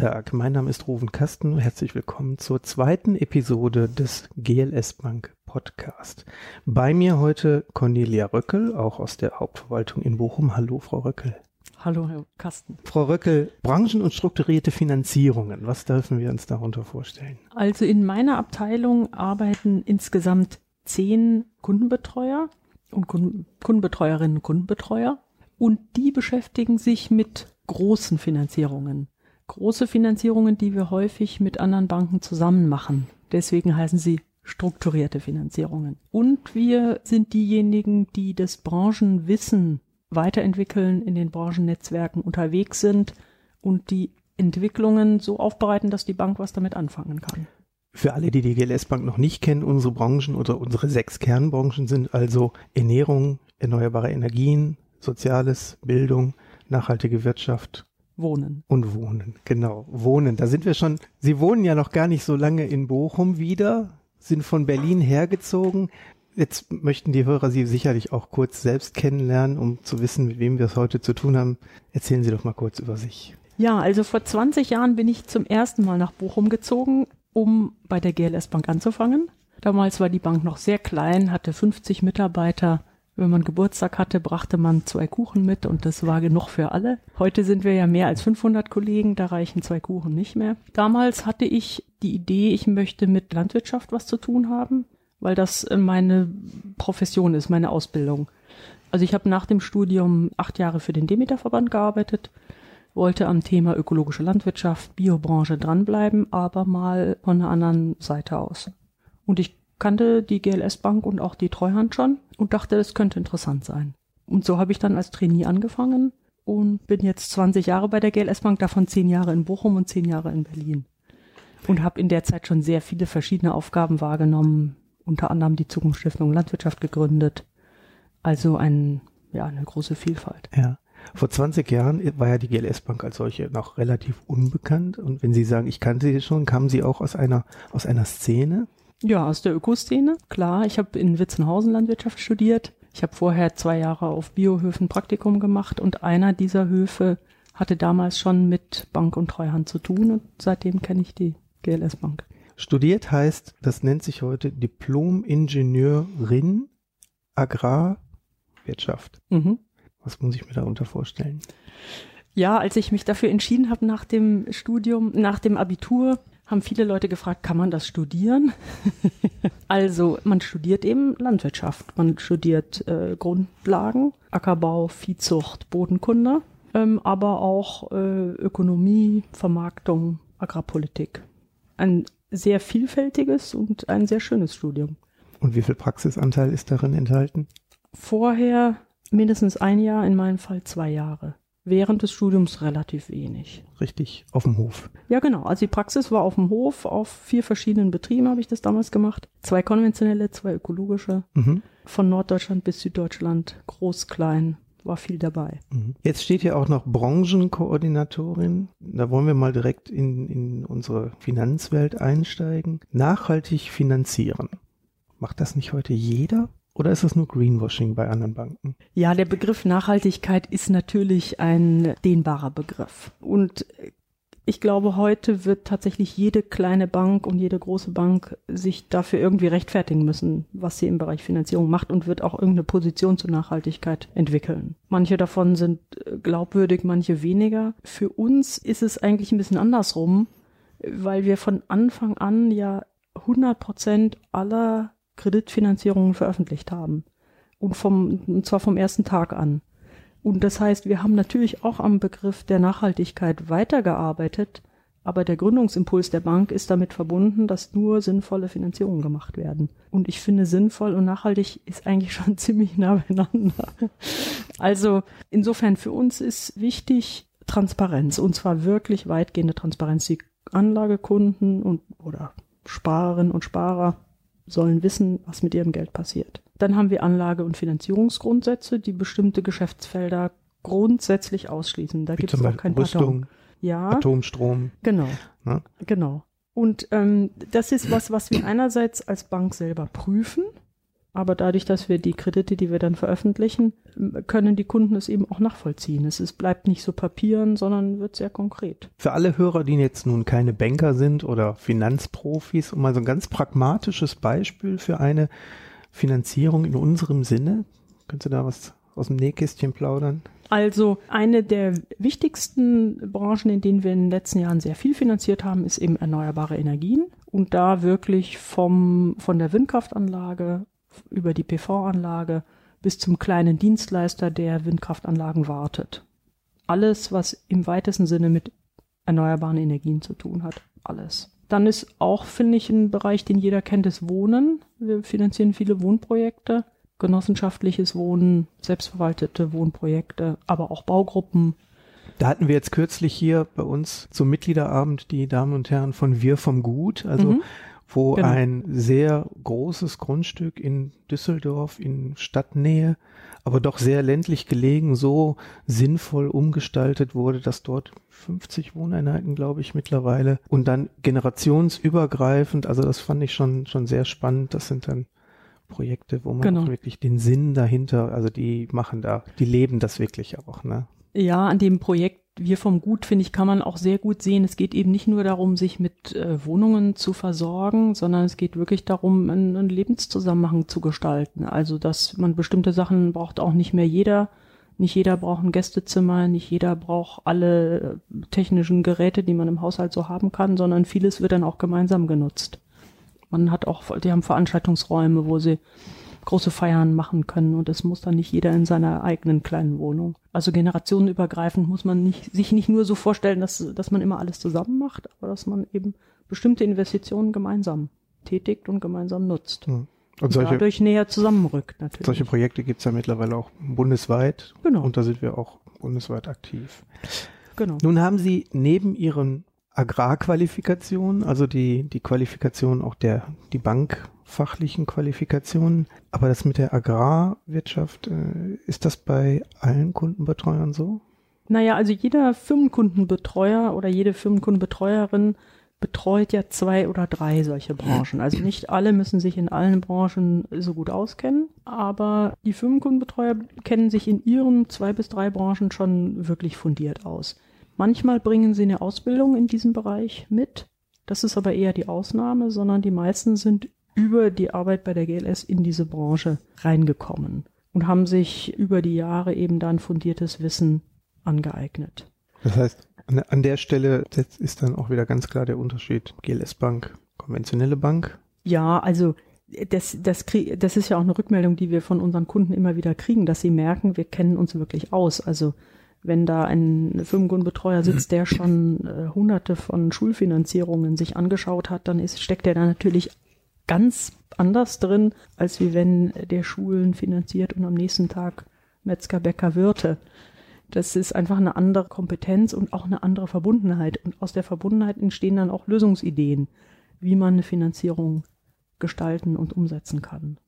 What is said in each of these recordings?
Tag, mein Name ist Ruven Kasten. Herzlich willkommen zur zweiten Episode des GLS Bank Podcast. Bei mir heute Cornelia Röckel, auch aus der Hauptverwaltung in Bochum. Hallo, Frau Röckel. Hallo, Herr Kasten. Frau Röckel, Branchen- und strukturierte Finanzierungen, was dürfen wir uns darunter vorstellen? Also in meiner Abteilung arbeiten insgesamt zehn Kundenbetreuer und Kundenbetreuerinnen und Kundenbetreuer und die beschäftigen sich mit großen Finanzierungen. Große Finanzierungen, die wir häufig mit anderen Banken zusammen machen. Deswegen heißen sie strukturierte Finanzierungen. Und wir sind diejenigen, die das Branchenwissen weiterentwickeln, in den Branchennetzwerken unterwegs sind und die Entwicklungen so aufbereiten, dass die Bank was damit anfangen kann. Für alle, die die GLS Bank noch nicht kennen, unsere Branchen oder unsere sechs Kernbranchen sind also Ernährung, erneuerbare Energien, Soziales, Bildung, nachhaltige Wirtschaft. Wohnen. Und Wohnen, genau. Wohnen. Da sind wir schon, Sie wohnen ja noch gar nicht so lange in Bochum wieder, sind von Berlin hergezogen. Jetzt möchten die Hörer Sie sicherlich auch kurz selbst kennenlernen, um zu wissen, mit wem wir es heute zu tun haben. Erzählen Sie doch mal kurz über sich. Ja, also vor 20 Jahren bin ich zum ersten Mal nach Bochum gezogen, um bei der GLS Bank anzufangen. Damals war die Bank noch sehr klein, hatte 50 Mitarbeiter. Wenn man Geburtstag hatte, brachte man zwei Kuchen mit und das war genug für alle. Heute sind wir ja mehr als 500 Kollegen, da reichen zwei Kuchen nicht mehr. Damals hatte ich die Idee, ich möchte mit Landwirtschaft was zu tun haben weil das meine Profession ist, meine Ausbildung. Also ich habe nach dem Studium acht Jahre für den Demeter-Verband gearbeitet, wollte am Thema ökologische Landwirtschaft, Biobranche dranbleiben, aber mal von einer anderen Seite aus. Und ich kannte die GLS Bank und auch die Treuhand schon und dachte, das könnte interessant sein. Und so habe ich dann als Trainee angefangen und bin jetzt 20 Jahre bei der GLS Bank, davon 10 Jahre in Bochum und 10 Jahre in Berlin. Und habe in der Zeit schon sehr viele verschiedene Aufgaben wahrgenommen, unter anderem die Zukunftsstiftung Landwirtschaft gegründet. Also ein, ja, eine große Vielfalt. Ja. Vor 20 Jahren war ja die GLS Bank als solche noch relativ unbekannt. Und wenn Sie sagen, ich kannte sie schon, kamen Sie auch aus einer, aus einer Szene? Ja, aus der Ökoszene. Klar, ich habe in Witzenhausen Landwirtschaft studiert. Ich habe vorher zwei Jahre auf Biohöfen Praktikum gemacht und einer dieser Höfe hatte damals schon mit Bank und Treuhand zu tun und seitdem kenne ich die GLS Bank. Studiert heißt, das nennt sich heute Diplom-Ingenieurin Agrarwirtschaft. Mhm. Was muss ich mir darunter vorstellen? Ja, als ich mich dafür entschieden habe nach dem Studium, nach dem Abitur, haben viele Leute gefragt, kann man das studieren? also man studiert eben Landwirtschaft, man studiert äh, Grundlagen, Ackerbau, Viehzucht, Bodenkunde, ähm, aber auch äh, Ökonomie, Vermarktung, Agrarpolitik. Ein sehr vielfältiges und ein sehr schönes Studium. Und wie viel Praxisanteil ist darin enthalten? Vorher mindestens ein Jahr, in meinem Fall zwei Jahre. Während des Studiums relativ wenig. Richtig, auf dem Hof. Ja, genau. Also die Praxis war auf dem Hof, auf vier verschiedenen Betrieben habe ich das damals gemacht. Zwei konventionelle, zwei ökologische. Mhm. Von Norddeutschland bis Süddeutschland, groß, klein, war viel dabei. Mhm. Jetzt steht hier auch noch Branchenkoordinatorin. Da wollen wir mal direkt in, in unsere Finanzwelt einsteigen. Nachhaltig finanzieren. Macht das nicht heute jeder? Oder ist das nur Greenwashing bei anderen Banken? Ja, der Begriff Nachhaltigkeit ist natürlich ein dehnbarer Begriff. Und ich glaube, heute wird tatsächlich jede kleine Bank und jede große Bank sich dafür irgendwie rechtfertigen müssen, was sie im Bereich Finanzierung macht und wird auch irgendeine Position zur Nachhaltigkeit entwickeln. Manche davon sind äh, glaubwürdig, manche weniger. Für uns ist es eigentlich ein bisschen andersrum, weil wir von Anfang an ja 100 Prozent aller Kreditfinanzierungen veröffentlicht haben. Und vom, und zwar vom ersten Tag an. Und das heißt, wir haben natürlich auch am Begriff der Nachhaltigkeit weitergearbeitet, aber der Gründungsimpuls der Bank ist damit verbunden, dass nur sinnvolle Finanzierungen gemacht werden. Und ich finde, sinnvoll und nachhaltig ist eigentlich schon ziemlich nah beieinander. Also insofern für uns ist wichtig Transparenz und zwar wirklich weitgehende Transparenz. Die Anlagekunden und oder Sparerinnen und Sparer sollen wissen, was mit ihrem Geld passiert. Dann haben wir Anlage- und Finanzierungsgrundsätze, die bestimmte Geschäftsfelder grundsätzlich ausschließen. Da gibt es auch kein Rüstung, ja, Atomstrom. Genau. Ja? Genau. Und ähm, das ist was, was wir einerseits als Bank selber prüfen. Aber dadurch, dass wir die Kredite, die wir dann veröffentlichen, können die Kunden es eben auch nachvollziehen. Es ist, bleibt nicht so papieren, sondern wird sehr konkret. Für alle Hörer, die jetzt nun keine Banker sind oder Finanzprofis, um mal so ein ganz pragmatisches Beispiel für eine Finanzierung in unserem Sinne, könntest du da was aus dem Nähkästchen plaudern? Also eine der wichtigsten Branchen, in denen wir in den letzten Jahren sehr viel finanziert haben, ist eben erneuerbare Energien. Und da wirklich vom, von der Windkraftanlage über die PV-Anlage bis zum kleinen Dienstleister, der Windkraftanlagen wartet. Alles, was im weitesten Sinne mit erneuerbaren Energien zu tun hat. Alles. Dann ist auch, finde ich, ein Bereich, den jeder kennt, das Wohnen. Wir finanzieren viele Wohnprojekte, genossenschaftliches Wohnen, selbstverwaltete Wohnprojekte, aber auch Baugruppen. Da hatten wir jetzt kürzlich hier bei uns zum Mitgliederabend die Damen und Herren von Wir vom Gut. Also mhm wo genau. ein sehr großes Grundstück in Düsseldorf in Stadtnähe, aber doch sehr ländlich gelegen, so sinnvoll umgestaltet wurde, dass dort 50 Wohneinheiten, glaube ich, mittlerweile und dann generationsübergreifend, also das fand ich schon, schon sehr spannend. Das sind dann Projekte, wo man genau. wirklich den Sinn dahinter, also die machen da, die leben das wirklich auch, ne? Ja, an dem Projekt wir vom Gut, finde ich, kann man auch sehr gut sehen. Es geht eben nicht nur darum, sich mit äh, Wohnungen zu versorgen, sondern es geht wirklich darum, einen, einen Lebenszusammenhang zu gestalten. Also, dass man bestimmte Sachen braucht auch nicht mehr jeder. Nicht jeder braucht ein Gästezimmer, nicht jeder braucht alle äh, technischen Geräte, die man im Haushalt so haben kann, sondern vieles wird dann auch gemeinsam genutzt. Man hat auch, die haben Veranstaltungsräume, wo sie große Feiern machen können und es muss dann nicht jeder in seiner eigenen kleinen Wohnung. Also generationenübergreifend muss man nicht, sich nicht nur so vorstellen, dass, dass man immer alles zusammen macht, aber dass man eben bestimmte Investitionen gemeinsam tätigt und gemeinsam nutzt. Hm. Und, solche, dadurch näher zusammenrückt natürlich. Solche Projekte gibt's ja mittlerweile auch bundesweit. Genau. Und da sind wir auch bundesweit aktiv. Genau. Nun haben Sie neben Ihren Agrarqualifikationen, also die, die Qualifikation auch der, die bankfachlichen Qualifikationen. Aber das mit der Agrarwirtschaft, äh, ist das bei allen Kundenbetreuern so? Naja, also jeder Firmenkundenbetreuer oder jede Firmenkundenbetreuerin betreut ja zwei oder drei solche Branchen. Also nicht alle müssen sich in allen Branchen so gut auskennen, aber die Firmenkundenbetreuer kennen sich in ihren zwei bis drei Branchen schon wirklich fundiert aus. Manchmal bringen sie eine Ausbildung in diesem Bereich mit. Das ist aber eher die Ausnahme, sondern die meisten sind über die Arbeit bei der GLS in diese Branche reingekommen und haben sich über die Jahre eben dann fundiertes Wissen angeeignet. Das heißt, an der Stelle ist dann auch wieder ganz klar der Unterschied GLS Bank, konventionelle Bank. Ja, also das, das, das ist ja auch eine Rückmeldung, die wir von unseren Kunden immer wieder kriegen, dass sie merken, wir kennen uns wirklich aus. Also wenn da ein Firmenkundenbetreuer sitzt, der schon äh, hunderte von Schulfinanzierungen sich angeschaut hat, dann ist, steckt er da natürlich ganz anders drin, als wie wenn der Schulen finanziert und am nächsten Tag Metzger, Bäcker, Wirte. Das ist einfach eine andere Kompetenz und auch eine andere Verbundenheit. Und aus der Verbundenheit entstehen dann auch Lösungsideen, wie man eine Finanzierung gestalten und umsetzen kann.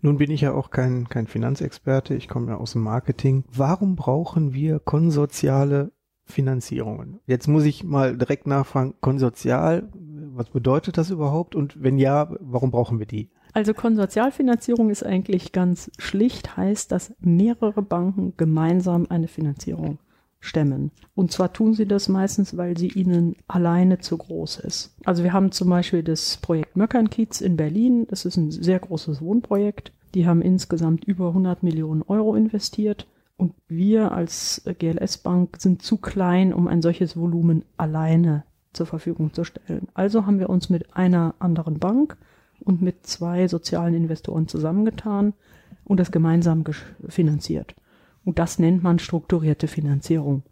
Nun bin ich ja auch kein, kein Finanzexperte, ich komme ja aus dem Marketing. Warum brauchen wir konsortiale Finanzierungen? Jetzt muss ich mal direkt nachfragen, konsortial, was bedeutet das überhaupt? Und wenn ja, warum brauchen wir die? Also Konsortialfinanzierung ist eigentlich ganz schlicht, heißt, dass mehrere Banken gemeinsam eine Finanzierung stemmen. Und zwar tun sie das meistens, weil sie ihnen alleine zu groß ist. Also wir haben zum Beispiel das Projekt Möckernkiez in Berlin. Das ist ein sehr großes Wohnprojekt. Die haben insgesamt über 100 Millionen Euro investiert. Und wir als GLS Bank sind zu klein, um ein solches Volumen alleine zur Verfügung zu stellen. Also haben wir uns mit einer anderen Bank und mit zwei sozialen Investoren zusammengetan und das gemeinsam finanziert. Und das nennt man strukturierte Finanzierung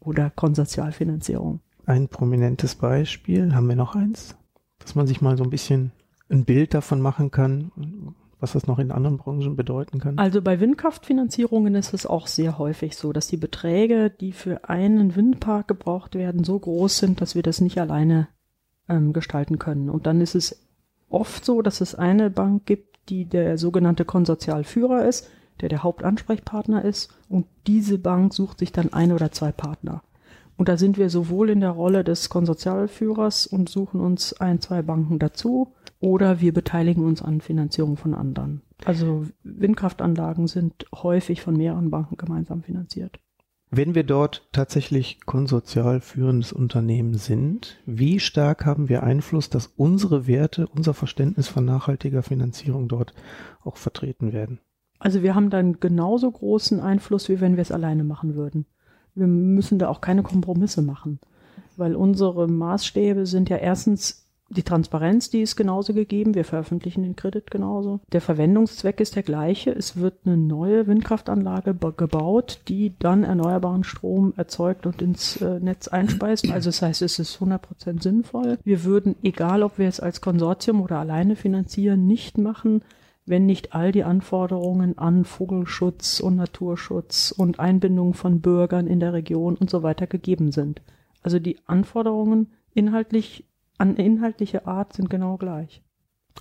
oder Konsortialfinanzierung. Ein prominentes Beispiel, haben wir noch eins, dass man sich mal so ein bisschen ein Bild davon machen kann, was das noch in anderen Branchen bedeuten kann? Also bei Windkraftfinanzierungen ist es auch sehr häufig so, dass die Beträge, die für einen Windpark gebraucht werden, so groß sind, dass wir das nicht alleine ähm, gestalten können. Und dann ist es oft so, dass es eine Bank gibt, die der sogenannte Konsortialführer ist, der der Hauptansprechpartner ist. Und diese Bank sucht sich dann ein oder zwei Partner. Und da sind wir sowohl in der Rolle des Konsortialführers und suchen uns ein, zwei Banken dazu oder wir beteiligen uns an Finanzierung von anderen. Also Windkraftanlagen sind häufig von mehreren Banken gemeinsam finanziert. Wenn wir dort tatsächlich konsortial führendes Unternehmen sind, wie stark haben wir Einfluss, dass unsere Werte, unser Verständnis von nachhaltiger Finanzierung dort auch vertreten werden? Also wir haben dann genauso großen Einfluss, wie wenn wir es alleine machen würden. Wir müssen da auch keine Kompromisse machen, weil unsere Maßstäbe sind ja erstens die Transparenz, die ist genauso gegeben. Wir veröffentlichen den Kredit genauso. Der Verwendungszweck ist der gleiche. Es wird eine neue Windkraftanlage gebaut, die dann erneuerbaren Strom erzeugt und ins äh, Netz einspeist. Also das heißt, es ist 100% sinnvoll. Wir würden, egal ob wir es als Konsortium oder alleine finanzieren, nicht machen, wenn nicht all die Anforderungen an Vogelschutz und Naturschutz und Einbindung von Bürgern in der Region und so weiter gegeben sind. Also die Anforderungen inhaltlich an inhaltliche Art sind genau gleich.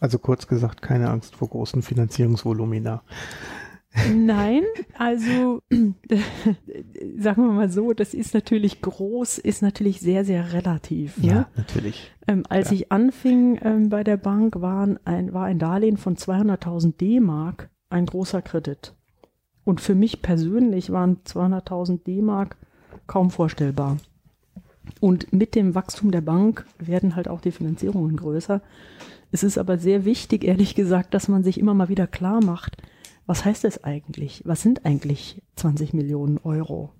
Also kurz gesagt, keine Angst vor großen Finanzierungsvolumina. Nein, also sagen wir mal so, das ist natürlich groß, ist natürlich sehr, sehr relativ. Ne? Ja, natürlich. Ähm, als ja. ich anfing ähm, bei der Bank, waren ein, war ein Darlehen von 200.000 D-Mark ein großer Kredit. Und für mich persönlich waren 200.000 D-Mark kaum vorstellbar. Und mit dem Wachstum der Bank werden halt auch die Finanzierungen größer. Es ist aber sehr wichtig, ehrlich gesagt, dass man sich immer mal wieder klar macht, was heißt das eigentlich? Was sind eigentlich 20 Millionen Euro?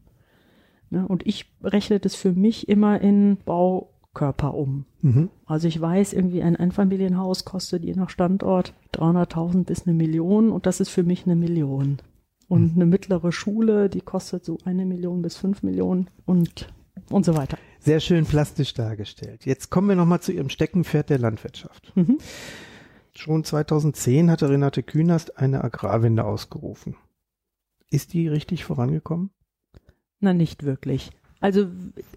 Ne? Und ich rechne das für mich immer in Baukörper um. Mhm. Also ich weiß, irgendwie ein Einfamilienhaus kostet je nach Standort 300.000 bis eine Million und das ist für mich eine Million. Und mhm. eine mittlere Schule, die kostet so eine Million bis fünf Millionen und, und so weiter. Sehr schön plastisch dargestellt. Jetzt kommen wir nochmal zu Ihrem Steckenpferd der Landwirtschaft. Mhm. Schon 2010 hatte Renate Künast eine Agrarwende ausgerufen. Ist die richtig vorangekommen? Na, nicht wirklich. Also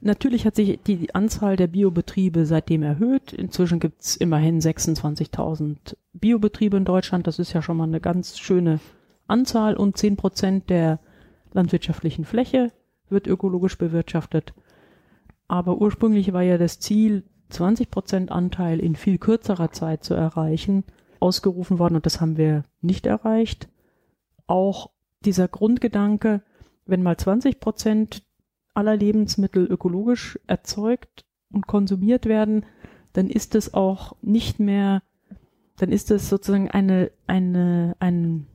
natürlich hat sich die Anzahl der Biobetriebe seitdem erhöht. Inzwischen gibt es immerhin 26.000 Biobetriebe in Deutschland. Das ist ja schon mal eine ganz schöne Anzahl und 10 Prozent der landwirtschaftlichen Fläche wird ökologisch bewirtschaftet. Aber ursprünglich war ja das Ziel, 20 Prozent Anteil in viel kürzerer Zeit zu erreichen, ausgerufen worden und das haben wir nicht erreicht. Auch dieser Grundgedanke, wenn mal 20 Prozent aller Lebensmittel ökologisch erzeugt und konsumiert werden, dann ist es auch nicht mehr, dann ist es sozusagen eine, eine, ein,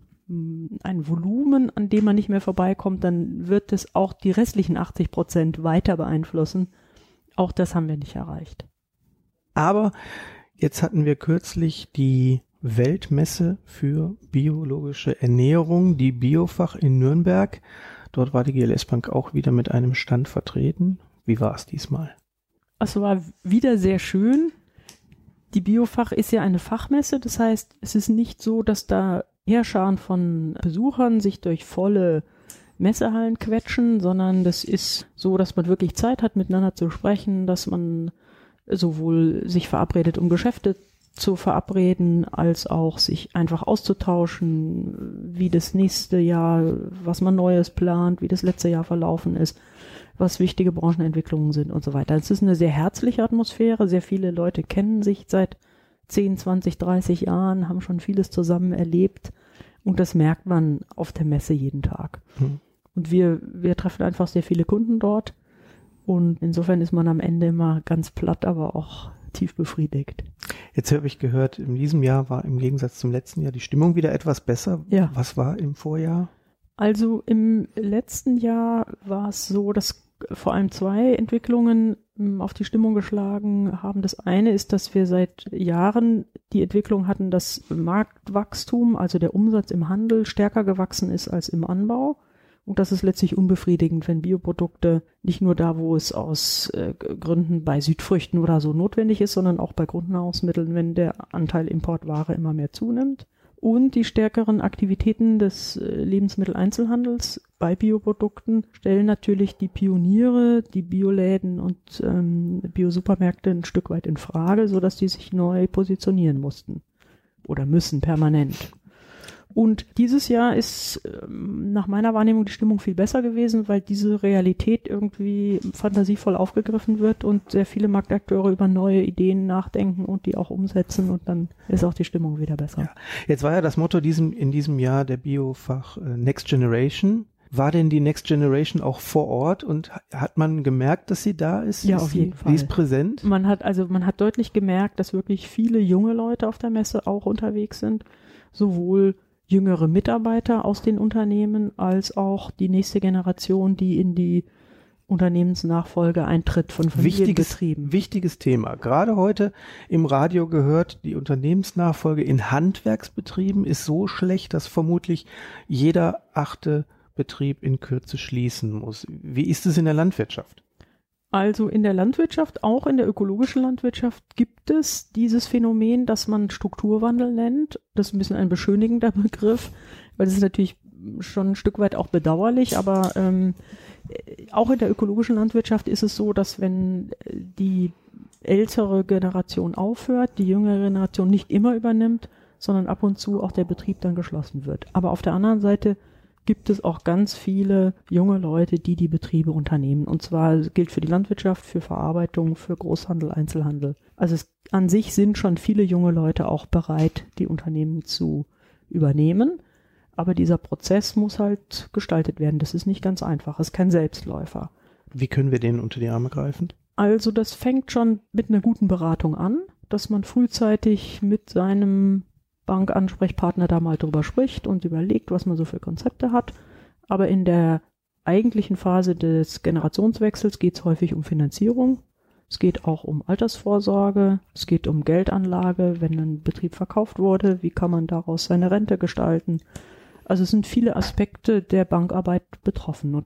ein Volumen, an dem man nicht mehr vorbeikommt, dann wird es auch die restlichen 80 Prozent weiter beeinflussen. Auch das haben wir nicht erreicht. Aber jetzt hatten wir kürzlich die Weltmesse für biologische Ernährung, die Biofach in Nürnberg. Dort war die GLS Bank auch wieder mit einem Stand vertreten. Wie war es diesmal? Es war wieder sehr schön. Die Biofach ist ja eine Fachmesse, das heißt, es ist nicht so, dass da Heerscharen von Besuchern sich durch volle Messehallen quetschen, sondern das ist so, dass man wirklich Zeit hat, miteinander zu sprechen, dass man sowohl sich verabredet, um Geschäfte zu verabreden, als auch sich einfach auszutauschen, wie das nächste Jahr, was man Neues plant, wie das letzte Jahr verlaufen ist, was wichtige Branchenentwicklungen sind und so weiter. Es ist eine sehr herzliche Atmosphäre. Sehr viele Leute kennen sich seit 10, 20, 30 Jahren, haben schon vieles zusammen erlebt und das merkt man auf der Messe jeden Tag. Mhm. Und wir, wir treffen einfach sehr viele Kunden dort. Und insofern ist man am Ende immer ganz platt, aber auch tief befriedigt. Jetzt habe ich gehört, in diesem Jahr war im Gegensatz zum letzten Jahr die Stimmung wieder etwas besser. Ja. Was war im Vorjahr? Also im letzten Jahr war es so, dass vor allem zwei Entwicklungen hm, auf die Stimmung geschlagen haben. Das eine ist, dass wir seit Jahren die Entwicklung hatten, dass Marktwachstum, also der Umsatz im Handel, stärker gewachsen ist als im Anbau. Und das ist letztlich unbefriedigend, wenn Bioprodukte nicht nur da, wo es aus äh, Gründen bei Südfrüchten oder so notwendig ist, sondern auch bei Grundnahrungsmitteln, wenn der Anteil Importware immer mehr zunimmt und die stärkeren Aktivitäten des äh, Lebensmitteleinzelhandels bei Bioprodukten stellen natürlich die Pioniere, die Bioläden und ähm, Biosupermärkte ein Stück weit in Frage, so dass die sich neu positionieren mussten oder müssen permanent. Und dieses Jahr ist ähm, nach meiner Wahrnehmung die Stimmung viel besser gewesen, weil diese Realität irgendwie fantasievoll aufgegriffen wird und sehr viele Marktakteure über neue Ideen nachdenken und die auch umsetzen und dann ist auch die Stimmung wieder besser. Ja. Jetzt war ja das Motto diesem, in diesem Jahr der Biofach äh, Next Generation. War denn die Next Generation auch vor Ort und hat man gemerkt, dass sie da ist? Ja, ist auf sie, jeden Fall. Sie ist präsent? Man hat also man hat deutlich gemerkt, dass wirklich viele junge Leute auf der Messe auch unterwegs sind, sowohl jüngere Mitarbeiter aus den Unternehmen als auch die nächste Generation, die in die Unternehmensnachfolge eintritt von Wichtiges, Familienbetrieben. wichtiges Thema. Gerade heute im Radio gehört, die Unternehmensnachfolge in Handwerksbetrieben ist so schlecht, dass vermutlich jeder achte Betrieb in Kürze schließen muss. Wie ist es in der Landwirtschaft? Also in der Landwirtschaft, auch in der ökologischen Landwirtschaft gibt es dieses Phänomen, das man Strukturwandel nennt. Das ist ein bisschen ein beschönigender Begriff, weil das ist natürlich schon ein Stück weit auch bedauerlich, aber ähm, auch in der ökologischen Landwirtschaft ist es so, dass wenn die ältere Generation aufhört, die jüngere Generation nicht immer übernimmt, sondern ab und zu auch der Betrieb dann geschlossen wird. Aber auf der anderen Seite gibt es auch ganz viele junge Leute, die die Betriebe unternehmen. Und zwar gilt für die Landwirtschaft, für Verarbeitung, für Großhandel, Einzelhandel. Also es, an sich sind schon viele junge Leute auch bereit, die Unternehmen zu übernehmen. Aber dieser Prozess muss halt gestaltet werden. Das ist nicht ganz einfach. Es ist kein Selbstläufer. Wie können wir denen unter die Arme greifen? Also das fängt schon mit einer guten Beratung an, dass man frühzeitig mit seinem Bankansprechpartner da mal drüber spricht und überlegt, was man so für Konzepte hat. Aber in der eigentlichen Phase des Generationswechsels geht es häufig um Finanzierung. Es geht auch um Altersvorsorge, es geht um Geldanlage, wenn ein Betrieb verkauft wurde, wie kann man daraus seine Rente gestalten. Also es sind viele Aspekte der Bankarbeit betroffen und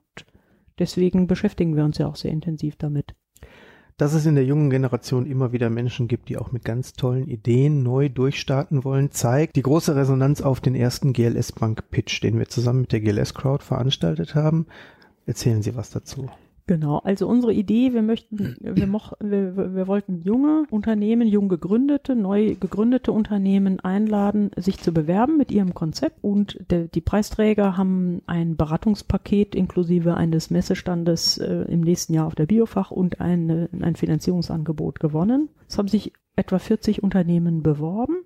deswegen beschäftigen wir uns ja auch sehr intensiv damit. Dass es in der jungen Generation immer wieder Menschen gibt, die auch mit ganz tollen Ideen neu durchstarten wollen, zeigt die große Resonanz auf den ersten GLS Bank Pitch, den wir zusammen mit der GLS Crowd veranstaltet haben. Erzählen Sie was dazu. Genau, also unsere Idee, wir möchten, wir, moch, wir, wir wollten junge Unternehmen, jung gegründete, neu gegründete Unternehmen einladen, sich zu bewerben mit ihrem Konzept und de, die Preisträger haben ein Beratungspaket inklusive eines Messestandes äh, im nächsten Jahr auf der Biofach und eine, ein Finanzierungsangebot gewonnen. Es haben sich etwa 40 Unternehmen beworben.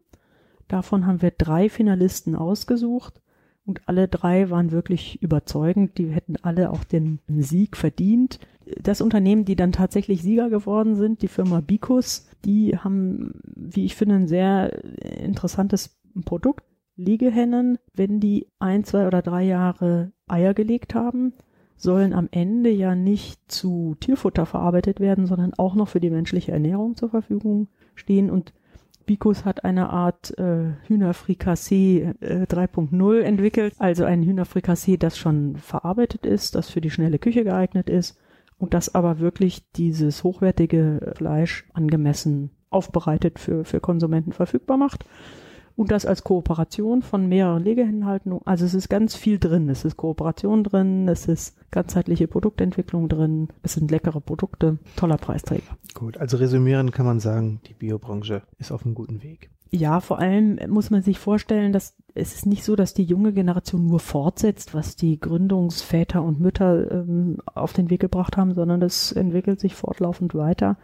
Davon haben wir drei Finalisten ausgesucht und alle drei waren wirklich überzeugend. Die hätten alle auch den Sieg verdient. Das Unternehmen, die dann tatsächlich Sieger geworden sind, die Firma Bicus, die haben, wie ich finde, ein sehr interessantes Produkt. Liegehennen, wenn die ein, zwei oder drei Jahre Eier gelegt haben, sollen am Ende ja nicht zu Tierfutter verarbeitet werden, sondern auch noch für die menschliche Ernährung zur Verfügung stehen. Und Bicus hat eine Art äh, Hühnerfrikassee äh, 3.0 entwickelt, also ein Hühnerfrikassee, das schon verarbeitet ist, das für die schnelle Küche geeignet ist und das aber wirklich dieses hochwertige Fleisch angemessen aufbereitet für, für Konsumenten verfügbar macht und das als Kooperation von mehreren Legehennenhaltungen. Also es ist ganz viel drin. Es ist Kooperation drin, es ist ganzheitliche Produktentwicklung drin, es sind leckere Produkte, toller Preisträger. Gut, also resümieren kann man sagen, die Biobranche ist auf einem guten Weg. Ja, vor allem muss man sich vorstellen, dass es ist nicht so, dass die junge Generation nur fortsetzt, was die Gründungsväter und Mütter ähm, auf den Weg gebracht haben, sondern das entwickelt sich fortlaufend weiter.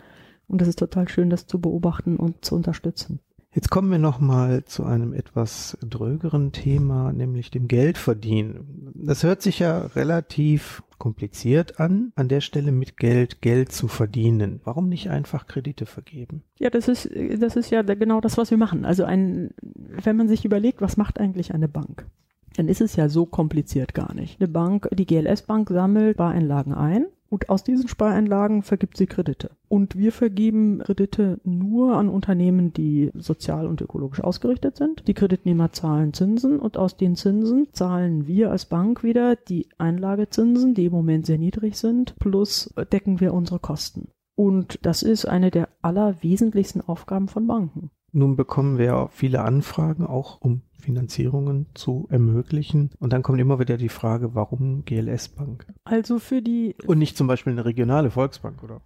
Und es ist total schön, das zu beobachten und zu unterstützen. Jetzt kommen wir nochmal zu einem etwas drögeren Thema, nämlich dem Geldverdienen. Das hört sich ja relativ kompliziert an, an der Stelle mit Geld Geld zu verdienen. Warum nicht einfach Kredite vergeben? Ja, das ist, das ist ja genau das, was wir machen. Also ein, wenn man sich überlegt, was macht eigentlich eine Bank? Dann ist es ja so kompliziert gar nicht. Eine Bank, die GLS Bank sammelt Bareinlagen ein und aus diesen Spareinlagen vergibt sie Kredite. Und wir vergeben Kredite nur an Unternehmen, die sozial und ökologisch ausgerichtet sind. Die Kreditnehmer zahlen Zinsen und aus den Zinsen zahlen wir als Bank wieder die Einlagezinsen, die im Moment sehr niedrig sind, plus decken wir unsere Kosten. Und das ist eine der allerwesentlichsten Aufgaben von Banken. Nun bekommen wir viele Anfragen, auch um Finanzierungen zu ermöglichen. Und dann kommt immer wieder die Frage, warum GLS Bank? Also für die. Und nicht zum Beispiel eine regionale Volksbank, oder?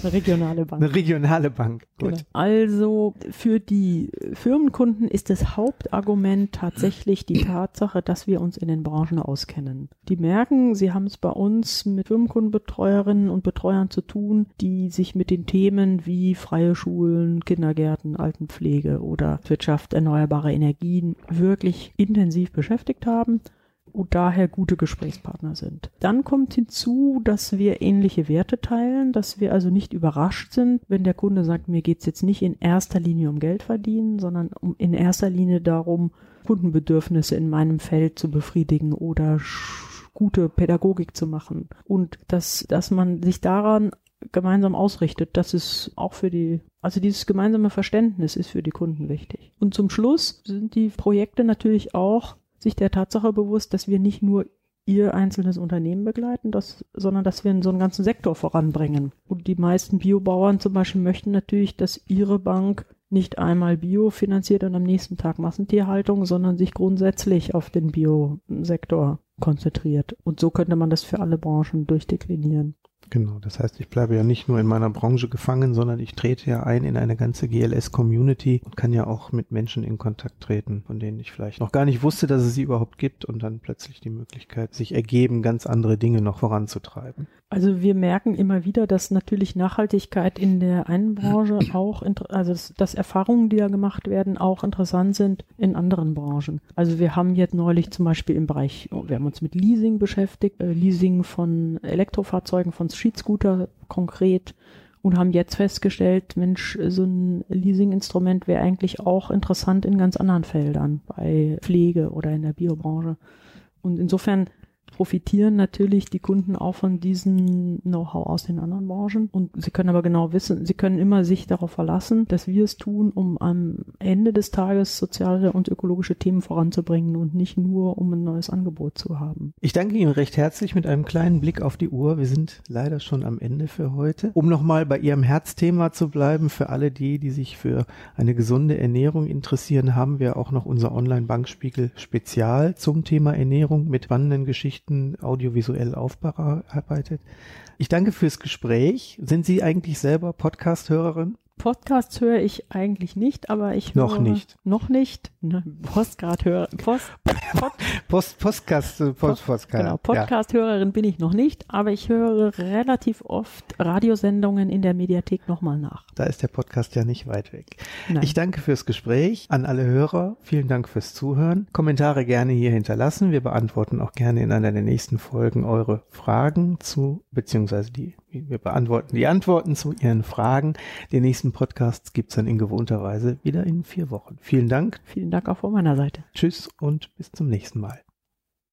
Eine regionale Bank. Eine regionale Bank. Gut. Genau. Also für die Firmenkunden ist das Hauptargument tatsächlich die Tatsache, dass wir uns in den Branchen auskennen. Die merken, sie haben es bei uns mit Firmenkundenbetreuerinnen und Betreuern zu tun, die sich mit den Themen wie freie Schulen, Kindergärten, Altenpflege oder Wirtschaft, erneuerbare Energien wirklich intensiv beschäftigt haben und daher gute Gesprächspartner sind. Dann kommt hinzu, dass wir ähnliche Werte teilen, dass wir also nicht überrascht sind, wenn der Kunde sagt, mir geht's jetzt nicht in erster Linie um Geld verdienen, sondern um in erster Linie darum, Kundenbedürfnisse in meinem Feld zu befriedigen oder gute Pädagogik zu machen. Und dass, dass man sich daran gemeinsam ausrichtet, das ist auch für die, also dieses gemeinsame Verständnis ist für die Kunden wichtig. Und zum Schluss sind die Projekte natürlich auch sich der Tatsache bewusst, dass wir nicht nur ihr einzelnes Unternehmen begleiten, das, sondern dass wir in so einen ganzen Sektor voranbringen. Und die meisten Biobauern zum Beispiel möchten natürlich, dass ihre Bank nicht einmal Bio finanziert und am nächsten Tag Massentierhaltung, sondern sich grundsätzlich auf den Biosektor konzentriert. Und so könnte man das für alle Branchen durchdeklinieren. Genau, das heißt, ich bleibe ja nicht nur in meiner Branche gefangen, sondern ich trete ja ein in eine ganze GLS-Community und kann ja auch mit Menschen in Kontakt treten, von denen ich vielleicht noch gar nicht wusste, dass es sie überhaupt gibt und dann plötzlich die Möglichkeit sich ergeben, ganz andere Dinge noch voranzutreiben. Also wir merken immer wieder, dass natürlich Nachhaltigkeit in der einen Branche auch, also dass Erfahrungen, die da gemacht werden, auch interessant sind in anderen Branchen. Also wir haben jetzt neulich zum Beispiel im Bereich, wir haben uns mit Leasing beschäftigt, äh, Leasing von Elektrofahrzeugen, von Streetscooter konkret und haben jetzt festgestellt, Mensch, so ein Leasinginstrument wäre eigentlich auch interessant in ganz anderen Feldern, bei Pflege oder in der Biobranche. Und insofern profitieren natürlich die Kunden auch von diesem Know-how aus den anderen Branchen. Und sie können aber genau wissen, sie können immer sich darauf verlassen, dass wir es tun, um am Ende des Tages soziale und ökologische Themen voranzubringen und nicht nur, um ein neues Angebot zu haben. Ich danke Ihnen recht herzlich mit einem kleinen Blick auf die Uhr. Wir sind leider schon am Ende für heute. Um nochmal bei Ihrem Herzthema zu bleiben, für alle die, die sich für eine gesunde Ernährung interessieren, haben wir auch noch unser Online-Bankspiegel Spezial zum Thema Ernährung mit spannenden Geschichten Geschichten audiovisuell aufbereitet. Ich danke fürs Gespräch. Sind Sie eigentlich selber Podcast-Hörerin? Podcasts höre ich eigentlich nicht, aber ich höre noch nicht. Noch nicht. Ne, Postcard höre Post, Pod, Post Postcast äh, Post, Postcard. Genau, Podcast Hörerin ja. bin ich noch nicht, aber ich höre relativ oft Radiosendungen in der Mediathek nochmal nach. Da ist der Podcast ja nicht weit weg. Nein. Ich danke fürs Gespräch an alle Hörer. Vielen Dank fürs Zuhören. Kommentare gerne hier hinterlassen. Wir beantworten auch gerne in einer der nächsten Folgen eure Fragen zu beziehungsweise die wir beantworten die Antworten zu Ihren Fragen. Den nächsten Podcast gibt's dann in gewohnter Weise wieder in vier Wochen. Vielen Dank. Vielen Dank auch von meiner Seite. Tschüss und bis zum nächsten Mal.